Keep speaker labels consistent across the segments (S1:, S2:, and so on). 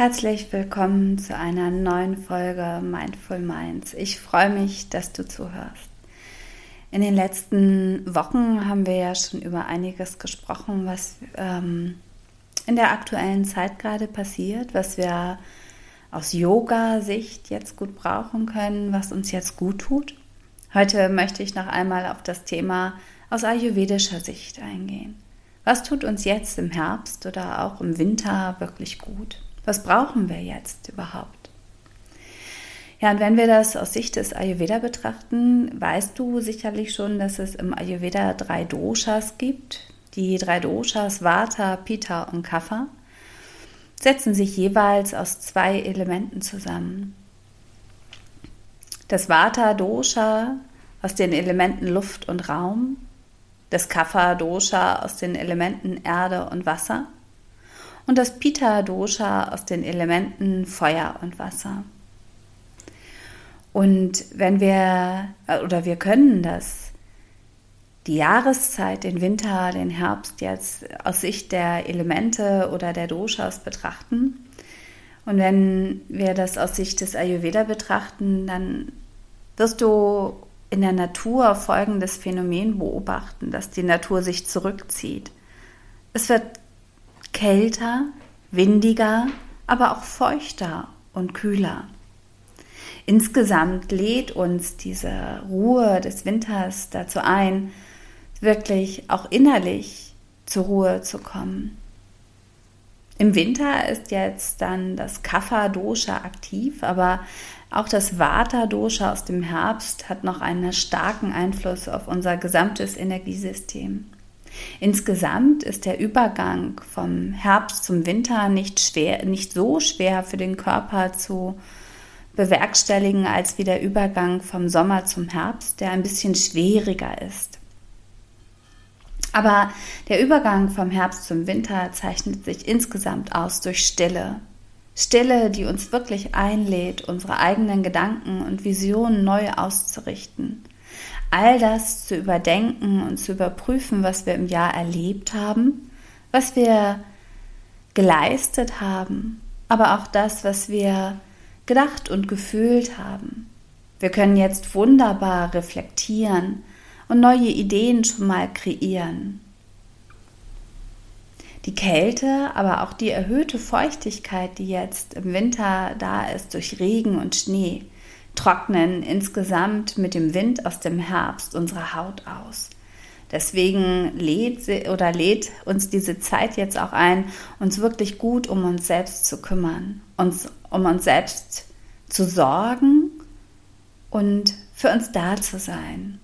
S1: Herzlich willkommen zu einer neuen Folge Mindful Minds. Ich freue mich, dass du zuhörst. In den letzten Wochen haben wir ja schon über einiges gesprochen, was ähm, in der aktuellen Zeit gerade passiert, was wir aus Yoga-Sicht jetzt gut brauchen können, was uns jetzt gut tut. Heute möchte ich noch einmal auf das Thema aus ayurvedischer Sicht eingehen. Was tut uns jetzt im Herbst oder auch im Winter wirklich gut? Was brauchen wir jetzt überhaupt? Ja, und wenn wir das aus Sicht des Ayurveda betrachten, weißt du sicherlich schon, dass es im Ayurveda drei Doshas gibt. Die drei Doshas Vata, Pitta und Kapha setzen sich jeweils aus zwei Elementen zusammen. Das Vata Dosha aus den Elementen Luft und Raum, das Kapha Dosha aus den Elementen Erde und Wasser und das Pitta-Dosha aus den Elementen Feuer und Wasser. Und wenn wir, oder wir können das, die Jahreszeit, den Winter, den Herbst jetzt aus Sicht der Elemente oder der Doshas betrachten. Und wenn wir das aus Sicht des Ayurveda betrachten, dann wirst du in der Natur folgendes Phänomen beobachten, dass die Natur sich zurückzieht. Es wird kälter, windiger, aber auch feuchter und kühler. Insgesamt lädt uns diese Ruhe des Winters dazu ein, wirklich auch innerlich zur Ruhe zu kommen. Im Winter ist jetzt dann das Kapha-Dosha aktiv, aber auch das Vata-Dosha aus dem Herbst hat noch einen starken Einfluss auf unser gesamtes Energiesystem. Insgesamt ist der Übergang vom Herbst zum Winter nicht, schwer, nicht so schwer für den Körper zu bewerkstelligen als wie der Übergang vom Sommer zum Herbst, der ein bisschen schwieriger ist. Aber der Übergang vom Herbst zum Winter zeichnet sich insgesamt aus durch Stille. Stille, die uns wirklich einlädt, unsere eigenen Gedanken und Visionen neu auszurichten all das zu überdenken und zu überprüfen, was wir im Jahr erlebt haben, was wir geleistet haben, aber auch das, was wir gedacht und gefühlt haben. Wir können jetzt wunderbar reflektieren und neue Ideen schon mal kreieren. Die Kälte, aber auch die erhöhte Feuchtigkeit, die jetzt im Winter da ist durch Regen und Schnee, trocknen insgesamt mit dem Wind aus dem Herbst unsere Haut aus. Deswegen lädt oder lädt uns diese Zeit jetzt auch ein, uns wirklich gut um uns selbst zu kümmern, uns um uns selbst zu sorgen und für uns da zu sein.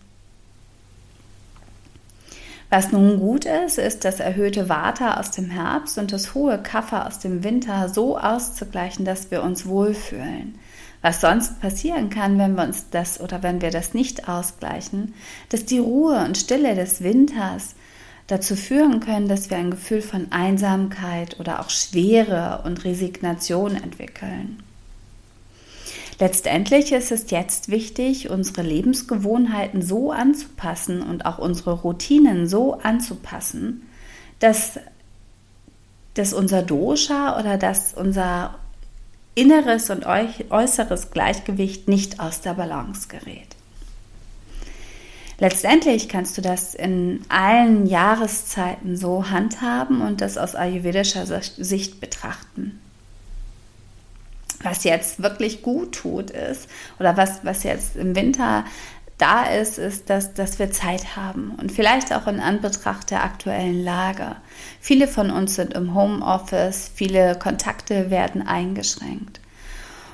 S1: Was nun gut ist, ist das erhöhte Vata aus dem Herbst und das hohe Kaffer aus dem Winter so auszugleichen, dass wir uns wohlfühlen was sonst passieren kann, wenn wir uns das oder wenn wir das nicht ausgleichen, dass die Ruhe und Stille des Winters dazu führen können, dass wir ein Gefühl von Einsamkeit oder auch Schwere und Resignation entwickeln. Letztendlich ist es jetzt wichtig, unsere Lebensgewohnheiten so anzupassen und auch unsere Routinen so anzupassen, dass, dass unser Dosha oder dass unser inneres und äußeres Gleichgewicht nicht aus der Balance gerät. Letztendlich kannst du das in allen Jahreszeiten so handhaben und das aus ayurvedischer Sicht betrachten. Was jetzt wirklich gut tut ist, oder was, was jetzt im Winter da ist, ist, dass, dass wir Zeit haben und vielleicht auch in Anbetracht der aktuellen Lage. Viele von uns sind im Homeoffice, viele Kontakte werden eingeschränkt.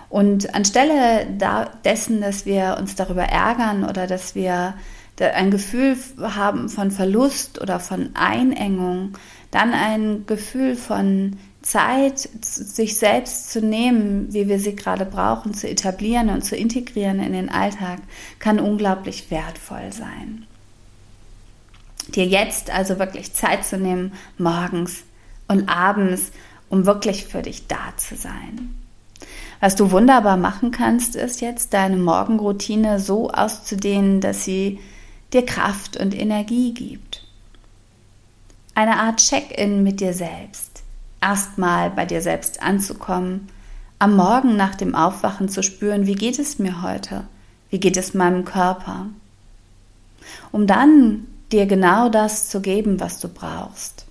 S1: Und anstelle da, dessen, dass wir uns darüber ärgern oder dass wir ein Gefühl haben von Verlust oder von Einengung, dann ein Gefühl von Zeit, sich selbst zu nehmen, wie wir sie gerade brauchen, zu etablieren und zu integrieren in den Alltag, kann unglaublich wertvoll sein. Dir jetzt also wirklich Zeit zu nehmen, morgens und abends, um wirklich für dich da zu sein. Was du wunderbar machen kannst, ist jetzt deine Morgenroutine so auszudehnen, dass sie dir Kraft und Energie gibt. Eine Art Check-in mit dir selbst. Erstmal bei dir selbst anzukommen, am Morgen nach dem Aufwachen zu spüren, wie geht es mir heute? Wie geht es meinem Körper? Um dann dir genau das zu geben, was du brauchst.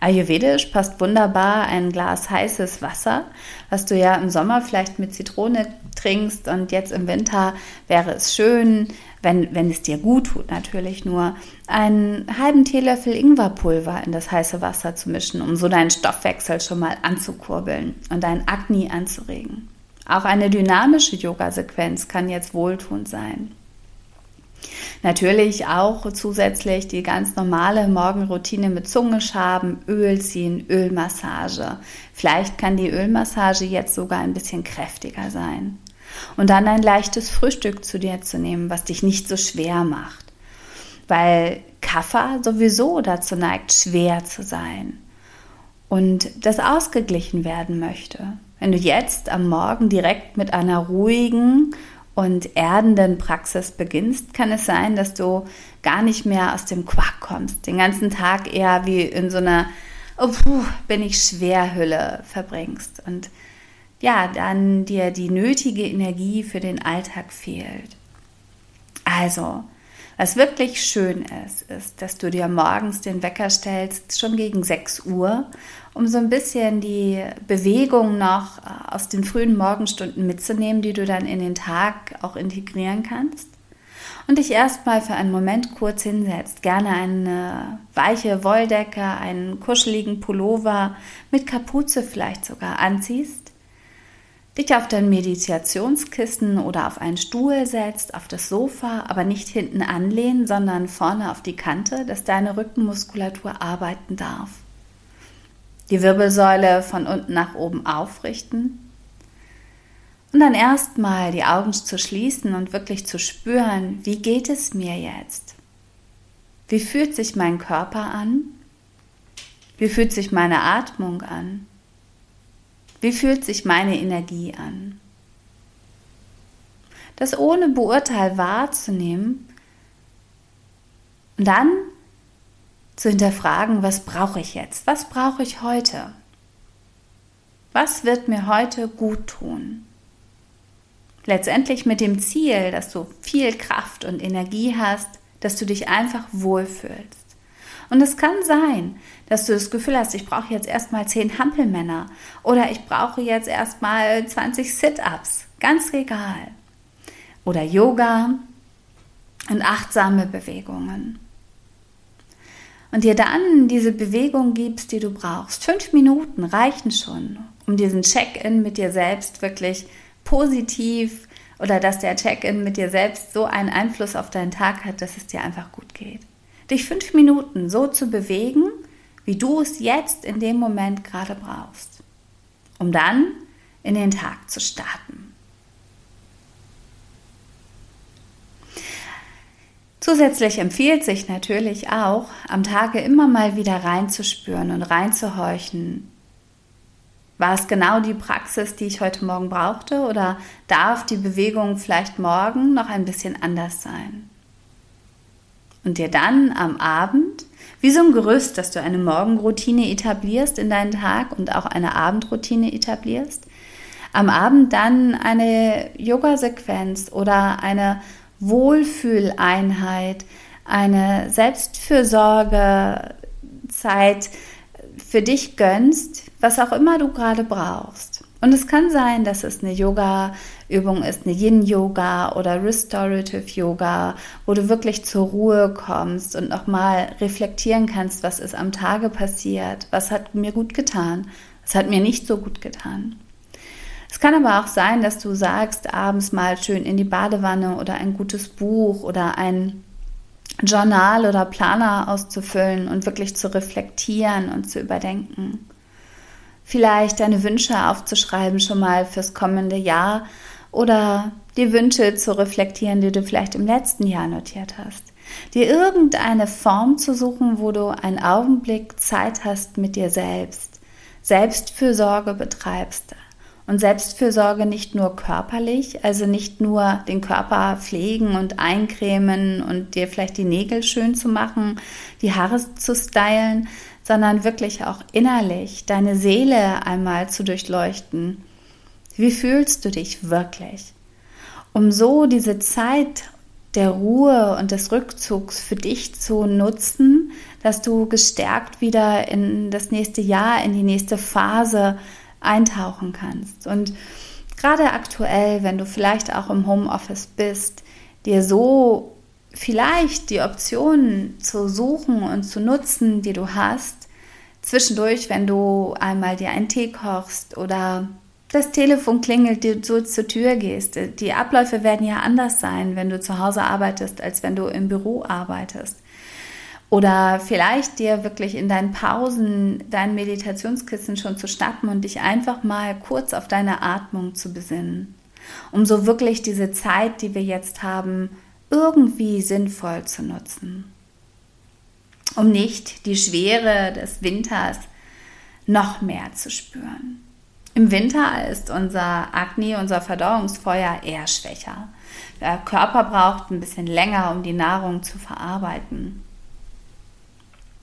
S1: Ayurvedisch passt wunderbar ein Glas heißes Wasser, was du ja im Sommer vielleicht mit Zitrone trinkst und jetzt im Winter wäre es schön, wenn, wenn es dir gut tut, natürlich nur, einen halben Teelöffel Ingwerpulver in das heiße Wasser zu mischen, um so deinen Stoffwechsel schon mal anzukurbeln und dein Agni anzuregen. Auch eine dynamische Yoga-Sequenz kann jetzt wohltuend sein. Natürlich auch zusätzlich die ganz normale Morgenroutine mit Zungeschaben, Öl ziehen, Ölmassage. Vielleicht kann die Ölmassage jetzt sogar ein bisschen kräftiger sein. Und dann ein leichtes Frühstück zu dir zu nehmen, was dich nicht so schwer macht. Weil Kaffer sowieso dazu neigt, schwer zu sein. Und das ausgeglichen werden möchte. Wenn du jetzt am Morgen direkt mit einer ruhigen und erdenden Praxis beginnst, kann es sein, dass du gar nicht mehr aus dem Quark kommst, den ganzen Tag eher wie in so einer oh, puh, bin ich Schwerhülle verbringst und ja, dann dir die nötige Energie für den Alltag fehlt. Also, was wirklich schön ist, ist, dass du dir morgens den Wecker stellst, schon gegen 6 Uhr, um so ein bisschen die Bewegung noch äh, aus den frühen Morgenstunden mitzunehmen, die du dann in den Tag auch integrieren kannst. Und dich erstmal für einen Moment kurz hinsetzt. Gerne eine weiche Wolldecke, einen kuscheligen Pullover mit Kapuze vielleicht sogar anziehst dich auf dein Meditationskissen oder auf einen Stuhl setzt, auf das Sofa, aber nicht hinten anlehnen, sondern vorne auf die Kante, dass deine Rückenmuskulatur arbeiten darf. Die Wirbelsäule von unten nach oben aufrichten und dann erstmal die Augen zu schließen und wirklich zu spüren, wie geht es mir jetzt? Wie fühlt sich mein Körper an? Wie fühlt sich meine Atmung an? Wie fühlt sich meine Energie an? Das ohne Beurteil wahrzunehmen und dann zu hinterfragen, was brauche ich jetzt? Was brauche ich heute? Was wird mir heute gut tun? Letztendlich mit dem Ziel, dass du viel Kraft und Energie hast, dass du dich einfach wohlfühlst. Und es kann sein, dass du das Gefühl hast, ich brauche jetzt erstmal zehn Hampelmänner oder ich brauche jetzt erstmal 20 Sit-ups. Ganz egal. Oder Yoga und achtsame Bewegungen. Und dir dann diese Bewegung gibst, die du brauchst. Fünf Minuten reichen schon, um diesen Check-in mit dir selbst wirklich positiv oder dass der Check-in mit dir selbst so einen Einfluss auf deinen Tag hat, dass es dir einfach gut geht dich fünf Minuten so zu bewegen, wie du es jetzt in dem Moment gerade brauchst, um dann in den Tag zu starten. Zusätzlich empfiehlt sich natürlich auch, am Tage immer mal wieder reinzuspüren und reinzuhorchen. War es genau die Praxis, die ich heute Morgen brauchte oder darf die Bewegung vielleicht morgen noch ein bisschen anders sein? Und dir dann am Abend, wie so ein Gerüst, dass du eine Morgenroutine etablierst in deinen Tag und auch eine Abendroutine etablierst, am Abend dann eine Yoga-Sequenz oder eine Wohlfühleinheit, eine Selbstfürsorgezeit für dich gönnst, was auch immer du gerade brauchst. Und es kann sein, dass es eine Yoga-Übung ist, eine Yin-Yoga oder Restorative Yoga, wo du wirklich zur Ruhe kommst und nochmal reflektieren kannst, was ist am Tage passiert, was hat mir gut getan, was hat mir nicht so gut getan. Es kann aber auch sein, dass du sagst, abends mal schön in die Badewanne oder ein gutes Buch oder ein Journal oder Planer auszufüllen und wirklich zu reflektieren und zu überdenken. Vielleicht deine Wünsche aufzuschreiben schon mal fürs kommende Jahr oder die Wünsche zu reflektieren, die du vielleicht im letzten Jahr notiert hast. Dir irgendeine Form zu suchen, wo du einen Augenblick Zeit hast mit dir selbst, Selbstfürsorge betreibst. Und Selbstfürsorge nicht nur körperlich, also nicht nur den Körper pflegen und eincremen und dir vielleicht die Nägel schön zu machen, die Haare zu stylen, sondern wirklich auch innerlich deine Seele einmal zu durchleuchten. Wie fühlst du dich wirklich? Um so diese Zeit der Ruhe und des Rückzugs für dich zu nutzen, dass du gestärkt wieder in das nächste Jahr, in die nächste Phase eintauchen kannst. Und gerade aktuell, wenn du vielleicht auch im Homeoffice bist, dir so vielleicht die Optionen zu suchen und zu nutzen, die du hast, zwischendurch, wenn du einmal dir einen Tee kochst oder das Telefon klingelt, du zur Tür gehst. Die Abläufe werden ja anders sein, wenn du zu Hause arbeitest, als wenn du im Büro arbeitest. Oder vielleicht dir wirklich in deinen Pausen dein Meditationskissen schon zu schnappen und dich einfach mal kurz auf deine Atmung zu besinnen. Um so wirklich diese Zeit, die wir jetzt haben, irgendwie sinnvoll zu nutzen. Um nicht die Schwere des Winters noch mehr zu spüren. Im Winter ist unser Agni, unser Verdauungsfeuer eher schwächer. Der Körper braucht ein bisschen länger, um die Nahrung zu verarbeiten.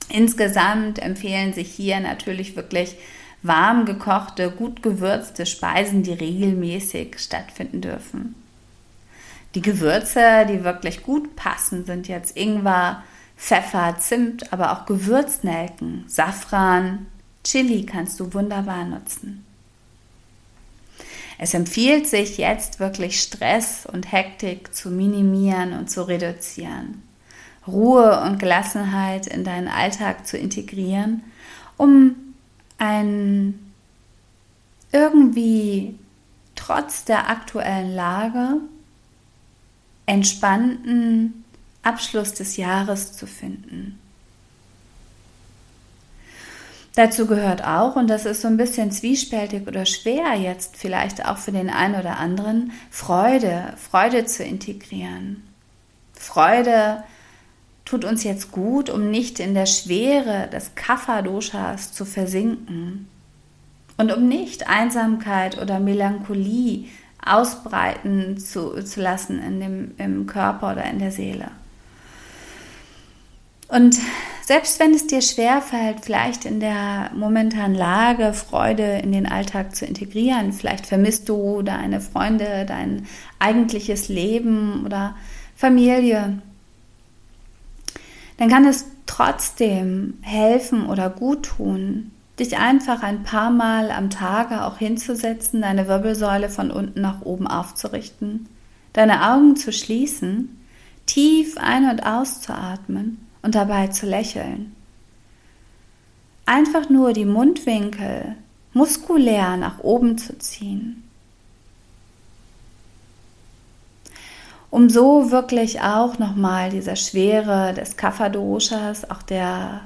S1: Insgesamt empfehlen sich hier natürlich wirklich warm gekochte, gut gewürzte Speisen, die regelmäßig stattfinden dürfen. Die Gewürze, die wirklich gut passen, sind jetzt Ingwer, Pfeffer, Zimt, aber auch Gewürznelken, Safran, Chili kannst du wunderbar nutzen. Es empfiehlt sich jetzt wirklich Stress und Hektik zu minimieren und zu reduzieren. Ruhe und Gelassenheit in deinen Alltag zu integrieren, um einen irgendwie trotz der aktuellen Lage entspannten Abschluss des Jahres zu finden. Dazu gehört auch, und das ist so ein bisschen zwiespältig oder schwer jetzt vielleicht auch für den einen oder anderen, Freude, Freude zu integrieren. Freude tut uns jetzt gut, um nicht in der Schwere des Kapha-Doshas zu versinken und um nicht Einsamkeit oder Melancholie ausbreiten zu, zu lassen in dem, im Körper oder in der Seele. Und selbst wenn es dir schwerfällt, vielleicht in der momentanen Lage Freude in den Alltag zu integrieren, vielleicht vermisst du deine Freunde, dein eigentliches Leben oder Familie, dann kann es trotzdem helfen oder gut tun, dich einfach ein paar Mal am Tage auch hinzusetzen, deine Wirbelsäule von unten nach oben aufzurichten, deine Augen zu schließen, tief ein- und auszuatmen und dabei zu lächeln. Einfach nur die Mundwinkel muskulär nach oben zu ziehen. Um so wirklich auch nochmal dieser Schwere des Kapha-Doshas, auch der,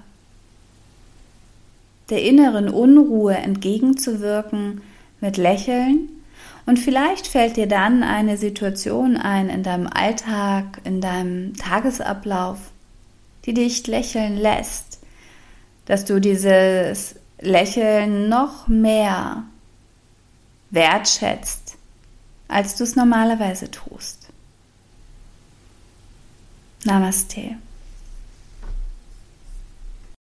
S1: der inneren Unruhe entgegenzuwirken mit Lächeln. Und vielleicht fällt dir dann eine Situation ein in deinem Alltag, in deinem Tagesablauf, die dich lächeln lässt, dass du dieses Lächeln noch mehr wertschätzt, als du es normalerweise tust. Namaste.